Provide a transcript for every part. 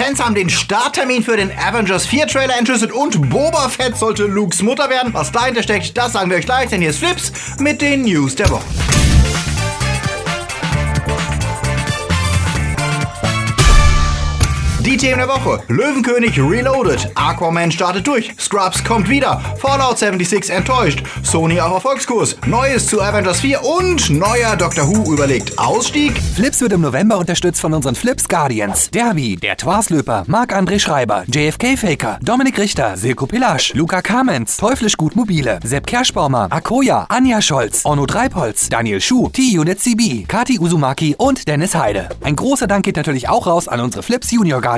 Fans haben den Starttermin für den Avengers 4 Trailer entschlüsselt und Boba Fett sollte Lukes Mutter werden. Was dahinter steckt, das sagen wir euch gleich, denn hier ist Flips mit den News der Woche. Die Themen der Woche. Löwenkönig Reloaded. Aquaman startet durch. Scrubs kommt wieder. Fallout 76 enttäuscht. Sony auf Erfolgskurs. Neues zu Avengers 4 und neuer Doctor Who überlegt Ausstieg. Flips wird im November unterstützt von unseren Flips Guardians. Derby, der Twarslöper, Marc-André Schreiber, JFK Faker, Dominik Richter, Silko Pilasch, Luca Kamens, Teuflisch Gut Mobile, Sepp Kerschbaumer, Akoya, Anja Scholz, Onno Dreipolz, Daniel Schuh, T-Unit CB, Kati Uzumaki und Dennis Heide. Ein großer Dank geht natürlich auch raus an unsere Flips Junior Guardians.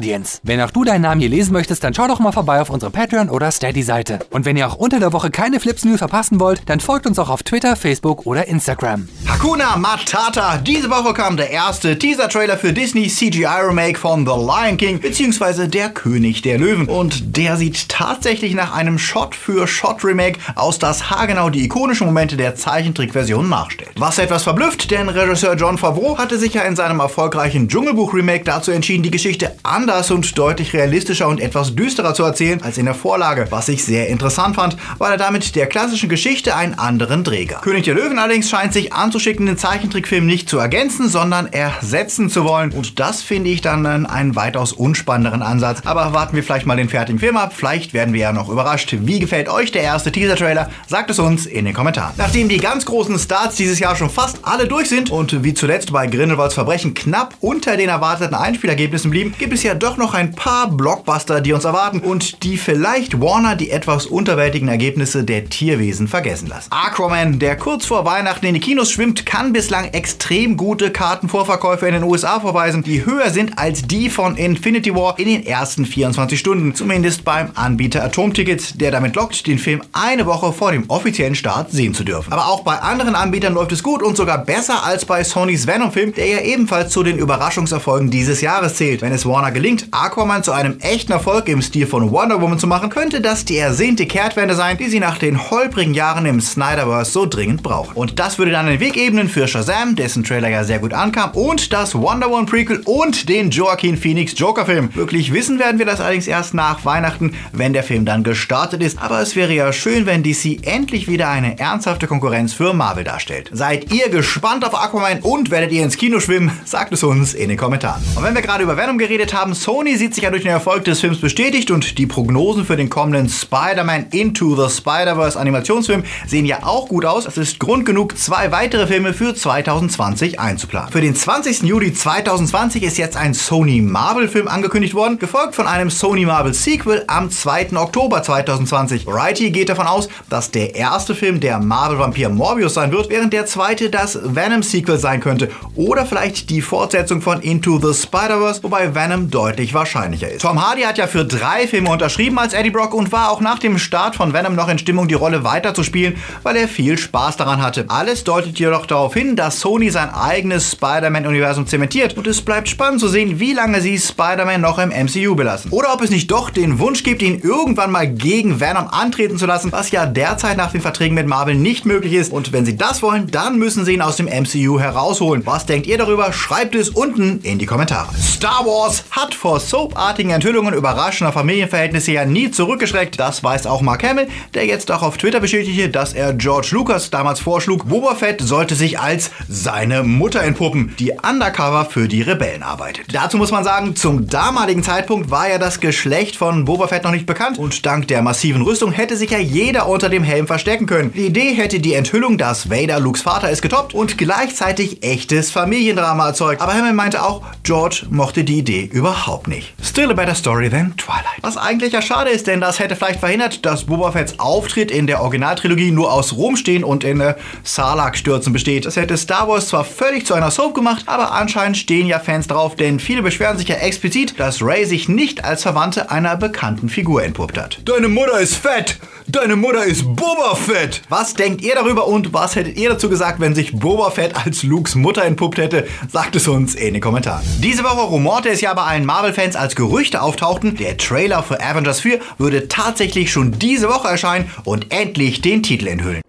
Wenn auch du deinen Namen hier lesen möchtest, dann schau doch mal vorbei auf unsere Patreon oder Steady-Seite. Und wenn ihr auch unter der Woche keine Flips News verpassen wollt, dann folgt uns auch auf Twitter, Facebook oder Instagram. Hakuna Matata. Diese Woche kam der erste Teaser-Trailer für Disney CGI-Remake von The Lion King bzw. Der König der Löwen. Und der sieht tatsächlich nach einem Shot-für-Shot-Remake aus, das haargenau die ikonischen Momente der Zeichentrickversion nachstellt. Was etwas verblüfft, denn Regisseur John Favreau hatte sich ja in seinem erfolgreichen Dschungelbuch-Remake dazu entschieden, die Geschichte anders und deutlich realistischer und etwas düsterer zu erzählen als in der Vorlage, was ich sehr interessant fand, weil er damit der klassischen Geschichte einen anderen Träger. König der Löwen allerdings scheint sich anzuschicken, den Zeichentrickfilm nicht zu ergänzen, sondern ersetzen zu wollen. Und das finde ich dann einen weitaus unspannenderen Ansatz. Aber warten wir vielleicht mal den fertigen Film ab. Vielleicht werden wir ja noch überrascht. Wie gefällt euch der erste Teaser-Trailer? Sagt es uns in den Kommentaren. Nachdem die ganz großen Starts dieses Jahr schon fast alle durch sind und wie zuletzt bei Grindelwalds Verbrechen knapp unter den erwarteten Einspielergebnissen blieben, gibt es ja doch noch ein paar Blockbuster, die uns erwarten und die vielleicht Warner die etwas unterwältigen Ergebnisse der Tierwesen vergessen lassen. Aquaman, der kurz vor Weihnachten in die Kinos schwimmt, kann bislang extrem gute Kartenvorverkäufe in den USA vorweisen, die höher sind als die von Infinity War in den ersten 24 Stunden, zumindest beim Anbieter Atomtickets, der damit lockt, den Film eine Woche vor dem offiziellen Start sehen zu dürfen. Aber auch bei anderen Anbietern läuft es gut und sogar besser als bei Sonys Venom-Film, der ja ebenfalls zu den Überraschungserfolgen dieses Jahres zählt. Wenn es Warner gelingt, Aquaman zu einem echten Erfolg im Stil von Wonder Woman zu machen, könnte das die ersehnte Kehrtwende sein, die sie nach den holprigen Jahren im Snyderverse so dringend brauchen. Und das würde dann den Weg ebnen für Shazam, dessen Trailer ja sehr gut ankam, und das Wonder Woman Prequel und den Joaquin Phoenix Joker Film. Wirklich wissen werden wir das allerdings erst nach Weihnachten, wenn der Film dann gestartet ist. Aber es wäre ja schön, wenn DC endlich wieder eine ernsthafte Konkurrenz für Marvel darstellt. Seid ihr gespannt auf Aquaman und werdet ihr ins Kino schwimmen? Sagt es uns in den Kommentaren. Und wenn wir gerade über Venom geredet haben, Sony sieht sich ja durch den Erfolg des Films bestätigt und die Prognosen für den kommenden Spider-Man Into the Spider-Verse Animationsfilm sehen ja auch gut aus. Es ist Grund genug, zwei weitere Filme für 2020 einzuplanen. Für den 20. Juli 2020 ist jetzt ein Sony Marvel-Film angekündigt worden, gefolgt von einem Sony Marvel Sequel am 2. Oktober 2020. Variety geht davon aus, dass der erste Film der Marvel-Vampir Morbius sein wird, während der zweite das Venom-Sequel sein könnte oder vielleicht die Fortsetzung von Into the Spider-Verse, wobei Venom deutlich wahrscheinlicher ist. Tom Hardy hat ja für drei Filme unterschrieben als Eddie Brock und war auch nach dem Start von Venom noch in Stimmung, die Rolle weiterzuspielen, weil er viel Spaß daran hatte. Alles deutet jedoch darauf hin, dass Sony sein eigenes Spider-Man-Universum zementiert und es bleibt spannend zu sehen, wie lange sie Spider-Man noch im MCU belassen. Oder ob es nicht doch den Wunsch gibt, ihn irgendwann mal gegen Venom antreten zu lassen, was ja derzeit nach den Verträgen mit Marvel nicht möglich ist. Und wenn sie das wollen, dann müssen sie ihn aus dem MCU herausholen. Was denkt ihr darüber? Schreibt es unten in die Kommentare. Star Wars hat vor soapartigen Enthüllungen überraschender Familienverhältnisse ja nie zurückgeschreckt. Das weiß auch Mark Hamill, der jetzt auch auf Twitter bestätigte, dass er George Lucas damals vorschlug, Boba Fett sollte sich als seine Mutter entpuppen, die undercover für die Rebellen arbeitet. Dazu muss man sagen, zum damaligen Zeitpunkt war ja das Geschlecht von Boba Fett noch nicht bekannt und dank der massiven Rüstung hätte sich ja jeder unter dem Helm verstecken können. Die Idee hätte die Enthüllung, dass Vader Lukes Vater ist, getoppt und gleichzeitig echtes Familiendrama erzeugt. Aber Hamill meinte auch, George mochte die Idee überhaupt nicht. Still a better story than Twilight. Was eigentlich ja schade ist, denn das hätte vielleicht verhindert, dass Boba Fetts Auftritt in der Originaltrilogie nur aus Rumstehen und in äh, Sarlacc-Stürzen besteht. Das hätte Star Wars zwar völlig zu einer Soap gemacht, aber anscheinend stehen ja Fans drauf, denn viele beschweren sich ja explizit, dass Ray sich nicht als Verwandte einer bekannten Figur entpuppt hat. Deine Mutter ist fett! Deine Mutter ist Boba Fett! Was denkt ihr darüber und was hättet ihr dazu gesagt, wenn sich Boba Fett als Lukes Mutter entpuppt hätte? Sagt es uns in den Kommentaren. Diese Woche rumorte es ja bei allen Marvel-Fans, als Gerüchte auftauchten, der Trailer für Avengers 4 würde tatsächlich schon diese Woche erscheinen und endlich den Titel enthüllen.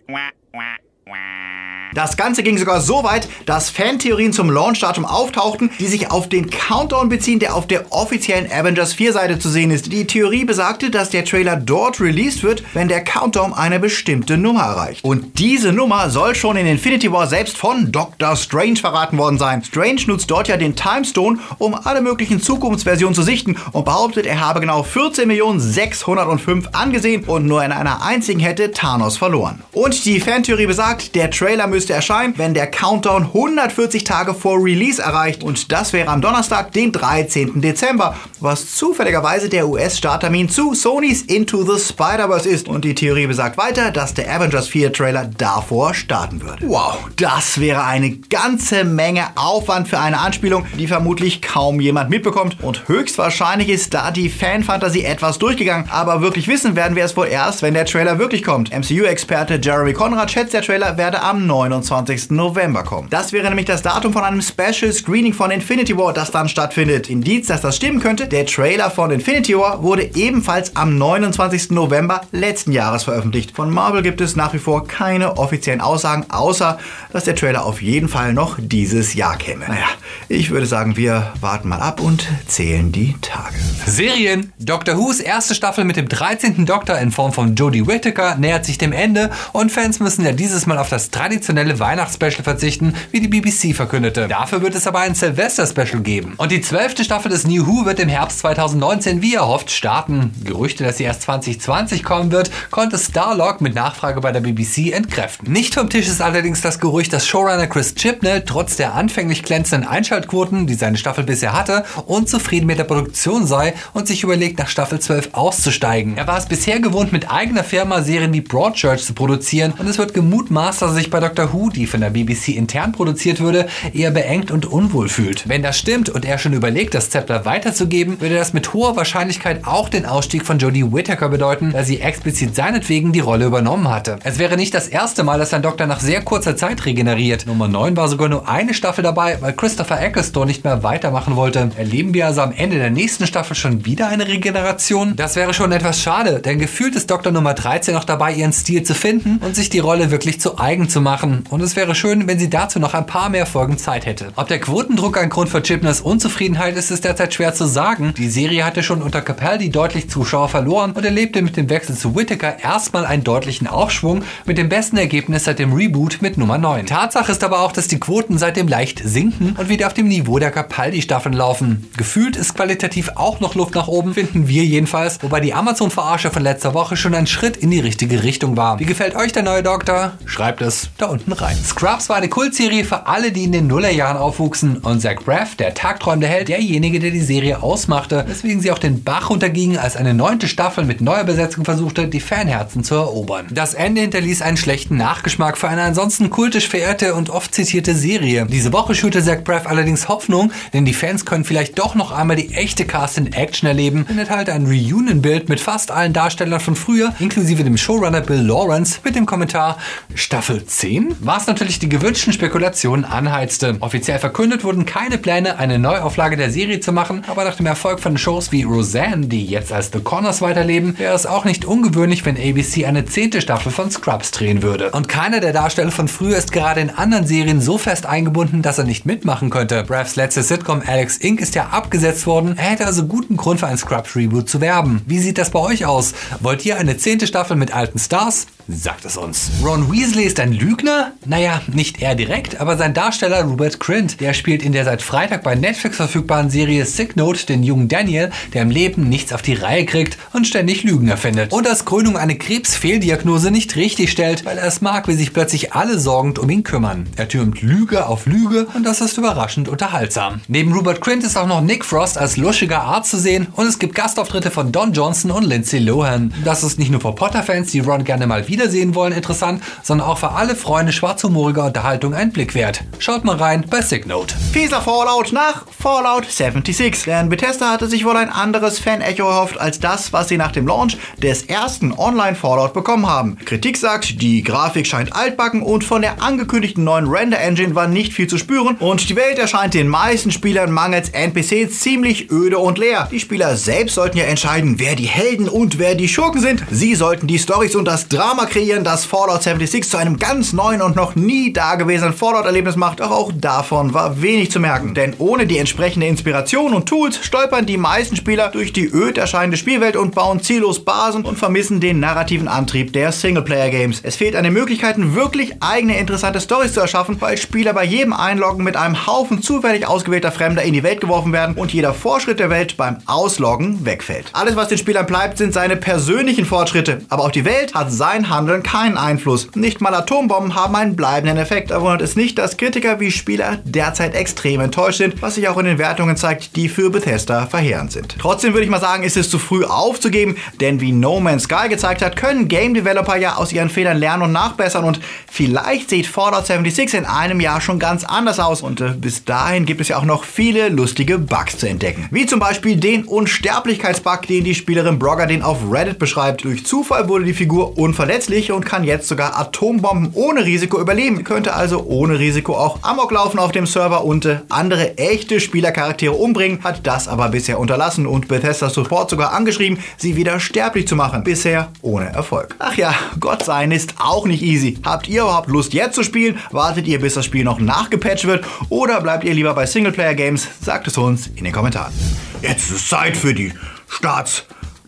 Das Ganze ging sogar so weit, dass Fantheorien zum Launchdatum auftauchten, die sich auf den Countdown beziehen, der auf der offiziellen Avengers 4 Seite zu sehen ist. Die Theorie besagte, dass der Trailer dort released wird, wenn der Countdown eine bestimmte Nummer erreicht. Und diese Nummer soll schon in Infinity War selbst von Doctor Strange verraten worden sein. Strange nutzt dort ja den Time Stone, um alle möglichen Zukunftsversionen zu sichten und behauptet, er habe genau 14.605 angesehen und nur in einer einzigen hätte Thanos verloren. Und die Fantheorie besagt, der Trailer müsste erscheinen, wenn der Countdown 140 Tage vor Release erreicht und das wäre am Donnerstag, den 13. Dezember, was zufälligerweise der US-Starttermin zu Sonys Into the Spider-Verse ist. Und die Theorie besagt weiter, dass der Avengers 4 Trailer davor starten würde. Wow, das wäre eine ganze Menge Aufwand für eine Anspielung, die vermutlich kaum jemand mitbekommt. Und höchstwahrscheinlich ist da die Fanfantasie etwas durchgegangen. Aber wirklich wissen werden wir es wohl erst, wenn der Trailer wirklich kommt. MCU-Experte Jeremy Conrad schätzt, der Trailer werde am 29. November kommen. Das wäre nämlich das Datum von einem Special Screening von Infinity War, das dann stattfindet. Indiz, dass das stimmen könnte, der Trailer von Infinity War wurde ebenfalls am 29. November letzten Jahres veröffentlicht. Von Marvel gibt es nach wie vor keine offiziellen Aussagen, außer dass der Trailer auf jeden Fall noch dieses Jahr käme. Naja, ich würde sagen, wir warten mal ab und zählen die Tage. Serien. Doctor Who's erste Staffel mit dem 13. Doktor in Form von Jodie Whittaker nähert sich dem Ende und Fans müssen ja dieses Mal auf das traditionelle Weihnachtsspecial verzichten, wie die BBC verkündete. Dafür wird es aber ein Silvester-Special geben. Und die zwölfte Staffel des New Who wird im Herbst 2019 wie erhofft starten. Gerüchte, dass sie erst 2020 kommen wird, konnte Starlog mit Nachfrage bei der BBC entkräften. Nicht vom Tisch ist allerdings das Gerücht, dass Showrunner Chris Chibnall trotz der anfänglich glänzenden Einschaltquoten, die seine Staffel bisher hatte, unzufrieden mit der Produktion sei und sich überlegt, nach Staffel 12 auszusteigen. Er war es bisher gewohnt, mit eigener Firma Serien wie Broadchurch zu produzieren und es wird gemutmaßt, dass er sich bei Doctor Who, die von der BBC intern produziert würde, eher beengt und unwohl fühlt. Wenn das stimmt und er schon überlegt, das Zepter weiterzugeben, würde das mit hoher Wahrscheinlichkeit auch den Ausstieg von Jodie Whittaker bedeuten, da sie explizit seinetwegen die Rolle übernommen hatte. Es wäre nicht das erste Mal, dass ein Doktor nach sehr kurzer Zeit regeneriert. Nummer 9 war sogar nur eine Staffel dabei, weil Christopher Ecclestone nicht mehr weitermachen wollte. Erleben wir also am Ende der nächsten Staffel schon wieder eine Regeneration? Das wäre schon etwas schade, denn gefühlt ist Doktor Nummer 13 noch dabei, ihren Stil zu finden und sich die Rolle wirklich zu eigen zu machen. Und es wäre schön, wenn sie dazu noch ein paar mehr Folgen Zeit hätte. Ob der Quotendruck ein Grund für Chipners Unzufriedenheit ist, ist derzeit schwer zu sagen. Die Serie hatte schon unter Capaldi deutlich Zuschauer verloren und erlebte mit dem Wechsel zu Whittaker erstmal einen deutlichen Aufschwung mit dem besten Ergebnis seit dem Reboot mit Nummer 9. Tatsache ist aber auch, dass die Quoten seitdem leicht sinken und wieder auf dem Niveau der Capaldi-Staffeln laufen. Gefühlt ist qualitativ auch noch Luft nach oben, finden wir jedenfalls, wobei die Amazon-Verarsche von letzter Woche schon ein Schritt in die richtige Richtung war. Wie gefällt euch der neue Doktor? Schreibt es da unten rein. Scrubs war eine Kultserie für alle, die in den Nullerjahren aufwuchsen und Zach Braff, der tagträumende Held, derjenige, der die Serie ausmachte, weswegen sie auch den Bach runterging, als eine neunte Staffel mit neuer Besetzung versuchte, die Fanherzen zu erobern. Das Ende hinterließ einen schlechten Nachgeschmack für eine ansonsten kultisch verehrte und oft zitierte Serie. Diese Woche schürte Zach Braff allerdings Hoffnung, denn die Fans können vielleicht doch noch einmal die echte Cast in Action erleben und enthalte ein Reunion-Bild mit fast allen Darstellern von früher, inklusive dem Showrunner Bill Lawrence, mit dem Kommentar Staffel 10? Was natürlich die gewünschten Spekulationen anheizte. Offiziell verkündet wurden keine Pläne, eine Neuauflage der Serie zu machen, aber nach dem Erfolg von Shows wie Roseanne, die jetzt als The Connors weiterleben, wäre es auch nicht ungewöhnlich, wenn ABC eine zehnte Staffel von Scrubs drehen würde. Und keiner der Darsteller von früher ist gerade in anderen Serien so fest eingebunden, dass er nicht mitmachen könnte. Braffs letzte Sitcom Alex Inc. ist ja abgesetzt worden. Er hätte also guten Grund für ein Scrubs Reboot zu werben. Wie sieht das bei euch aus? Wollt ihr eine zehnte Staffel mit alten Stars? Sagt es uns. Ron Weasley ist ein Lügner? Naja, nicht er direkt, aber sein Darsteller Rupert Grint. Der spielt in der seit Freitag bei Netflix verfügbaren Serie Sick Note den jungen Daniel, der im Leben nichts auf die Reihe kriegt und ständig Lügen erfindet. Und als Krönung eine Krebsfehldiagnose nicht richtig stellt, weil er es mag, wie sich plötzlich alle sorgend um ihn kümmern. Er türmt Lüge auf Lüge und das ist überraschend unterhaltsam. Neben Rupert Grint ist auch noch Nick Frost als luschiger Arzt zu sehen und es gibt Gastauftritte von Don Johnson und Lindsay Lohan. Das ist nicht nur für Potter-Fans, die Ron gerne mal wiedersehen wollen, interessant, sondern auch für alle Freunde schwarzhumoriger Unterhaltung ein Blick wert. Schaut mal rein bei Sick Note. Fieser Fallout nach Fallout 76. Denn Bethesda hatte sich wohl ein anderes Fan-Echo erhofft als das, was sie nach dem Launch des ersten Online-Fallout bekommen haben. Kritik sagt, die Grafik scheint altbacken und von der angekündigten neuen Render-Engine war nicht viel zu spüren und die Welt erscheint den meisten Spielern mangels NPCs ziemlich öde und leer. Die Spieler selbst sollten ja entscheiden, wer die Helden und wer die Schurken sind. Sie sollten die Storys und das Drama Trauma kreieren, das Fallout 76 zu einem ganz neuen und noch nie dagewesenen Fallout-Erlebnis macht. Doch auch davon war wenig zu merken. Denn ohne die entsprechende Inspiration und Tools stolpern die meisten Spieler durch die öd erscheinende Spielwelt und bauen ziellos Basen und vermissen den narrativen Antrieb der Singleplayer-Games. Es fehlt an den Möglichkeiten, wirklich eigene interessante Stories zu erschaffen, weil Spieler bei jedem Einloggen mit einem Haufen zufällig ausgewählter Fremder in die Welt geworfen werden und jeder Fortschritt der Welt beim Ausloggen wegfällt. Alles, was den Spielern bleibt, sind seine persönlichen Fortschritte. Aber auf die Welt hat sein Handeln keinen Einfluss. Nicht mal Atombomben haben einen bleibenden Effekt. Da wundert es nicht, dass Kritiker wie Spieler derzeit extrem enttäuscht sind, was sich auch in den Wertungen zeigt, die für Bethesda verheerend sind. Trotzdem würde ich mal sagen, ist es zu früh aufzugeben, denn wie No Man's Sky gezeigt hat, können Game Developer ja aus ihren Fehlern lernen und nachbessern und vielleicht sieht Fallout 76 in einem Jahr schon ganz anders aus und äh, bis dahin gibt es ja auch noch viele lustige Bugs zu entdecken. Wie zum Beispiel den Unsterblichkeitsbug, den die Spielerin Brogger auf Reddit beschreibt. Durch Zufall wurde die Figur unverletzlich und kann jetzt sogar Atombomben ohne Risiko überleben. Könnte also ohne Risiko auch Amok laufen auf dem Server und äh, andere echte Spielercharaktere umbringen, hat das aber bisher unterlassen und Bethesda Support sogar angeschrieben, sie wieder sterblich zu machen. Bisher ohne Erfolg. Ach ja, Gott sein ist auch nicht easy. Habt ihr überhaupt Lust jetzt zu spielen? Wartet ihr, bis das Spiel noch nachgepatcht wird? Oder bleibt ihr lieber bei Singleplayer-Games? Sagt es uns in den Kommentaren. Jetzt ist Zeit für die Starts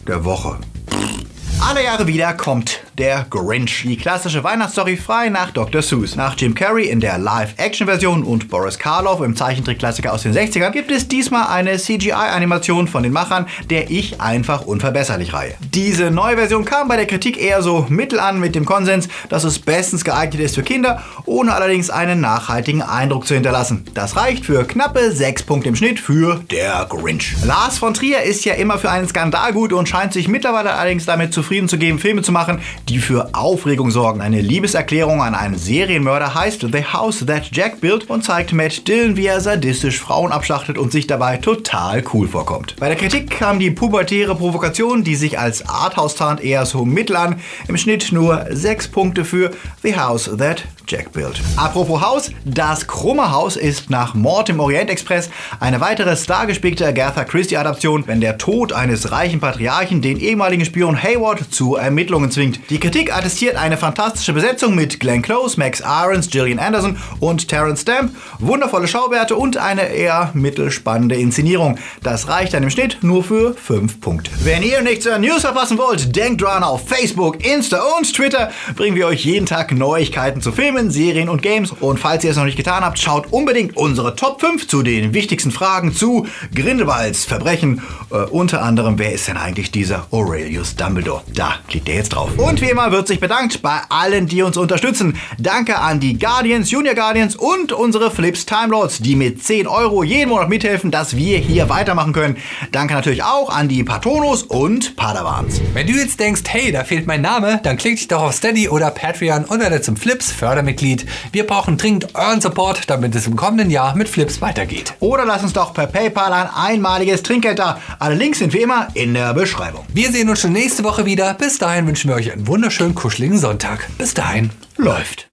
der Woche. Alle Jahre wieder kommt der Grinch. Die klassische Weihnachtsstory frei nach Dr. Seuss. Nach Jim Carrey in der Live-Action-Version und Boris Karloff im Zeichentrickklassiker aus den 60ern gibt es diesmal eine CGI-Animation von den Machern der Ich einfach unverbesserlich Reihe. Diese neue Version kam bei der Kritik eher so mittel an mit dem Konsens, dass es bestens geeignet ist für Kinder, ohne allerdings einen nachhaltigen Eindruck zu hinterlassen. Das reicht für knappe 6 Punkte im Schnitt für der Grinch. Lars von Trier ist ja immer für einen Skandal gut und scheint sich mittlerweile allerdings damit zufrieden zu geben, Filme zu machen, die für Aufregung sorgen. Eine Liebeserklärung an einen Serienmörder heißt The House That Jack Built und zeigt Matt Dillon, wie er sadistisch Frauen abschlachtet und sich dabei total cool vorkommt. Bei der Kritik kam die pubertäre Provokation, die sich als Arthouse tarnt, eher so mittel an. Im Schnitt nur 6 Punkte für The House That Jack Built. Apropos Haus, das Krumme Haus ist nach Mord im Orient Express eine weitere stargespickte Agatha Christie-Adaption, wenn der Tod eines reichen Patriarchen den ehemaligen Spion Hayward zu Ermittlungen zwingt. Die Kritik attestiert eine fantastische Besetzung mit Glenn Close, Max Irons, Gillian Anderson und Terence Stamp, wundervolle Schauwerte und eine eher mittelspannende Inszenierung. Das reicht dann im Schnitt nur für 5 Punkte. Wenn ihr nichts an News verpassen wollt, denkt dran, auf Facebook, Insta und Twitter bringen wir euch jeden Tag Neuigkeiten zu Filmen, Serien und Games. Und falls ihr es noch nicht getan habt, schaut unbedingt unsere Top 5 zu den wichtigsten Fragen zu Grindelwalds Verbrechen. Äh, unter anderem, wer ist denn eigentlich dieser Aurelius Dumbledore? Da klickt ihr jetzt drauf. Und wie immer wird sich bedankt bei allen, die uns unterstützen. Danke an die Guardians, Junior Guardians und unsere Flips Time Lords, die mit 10 Euro jeden Monat mithelfen, dass wir hier weitermachen können. Danke natürlich auch an die Patronos und Padawans. Wenn du jetzt denkst, hey, da fehlt mein Name, dann klick dich doch auf Steady oder Patreon und werde zum Flips Fördermitglied. Wir brauchen dringend euren Support, damit es im kommenden Jahr mit Flips weitergeht. Oder lass uns doch per PayPal ein einmaliges Trinkgeld da. Alle Links sind wie immer in der Beschreibung. Wir sehen uns schon nächste Woche wieder. Bis dahin wünschen wir euch einen wunderschönen, kuscheligen Sonntag. Bis dahin. Läuft.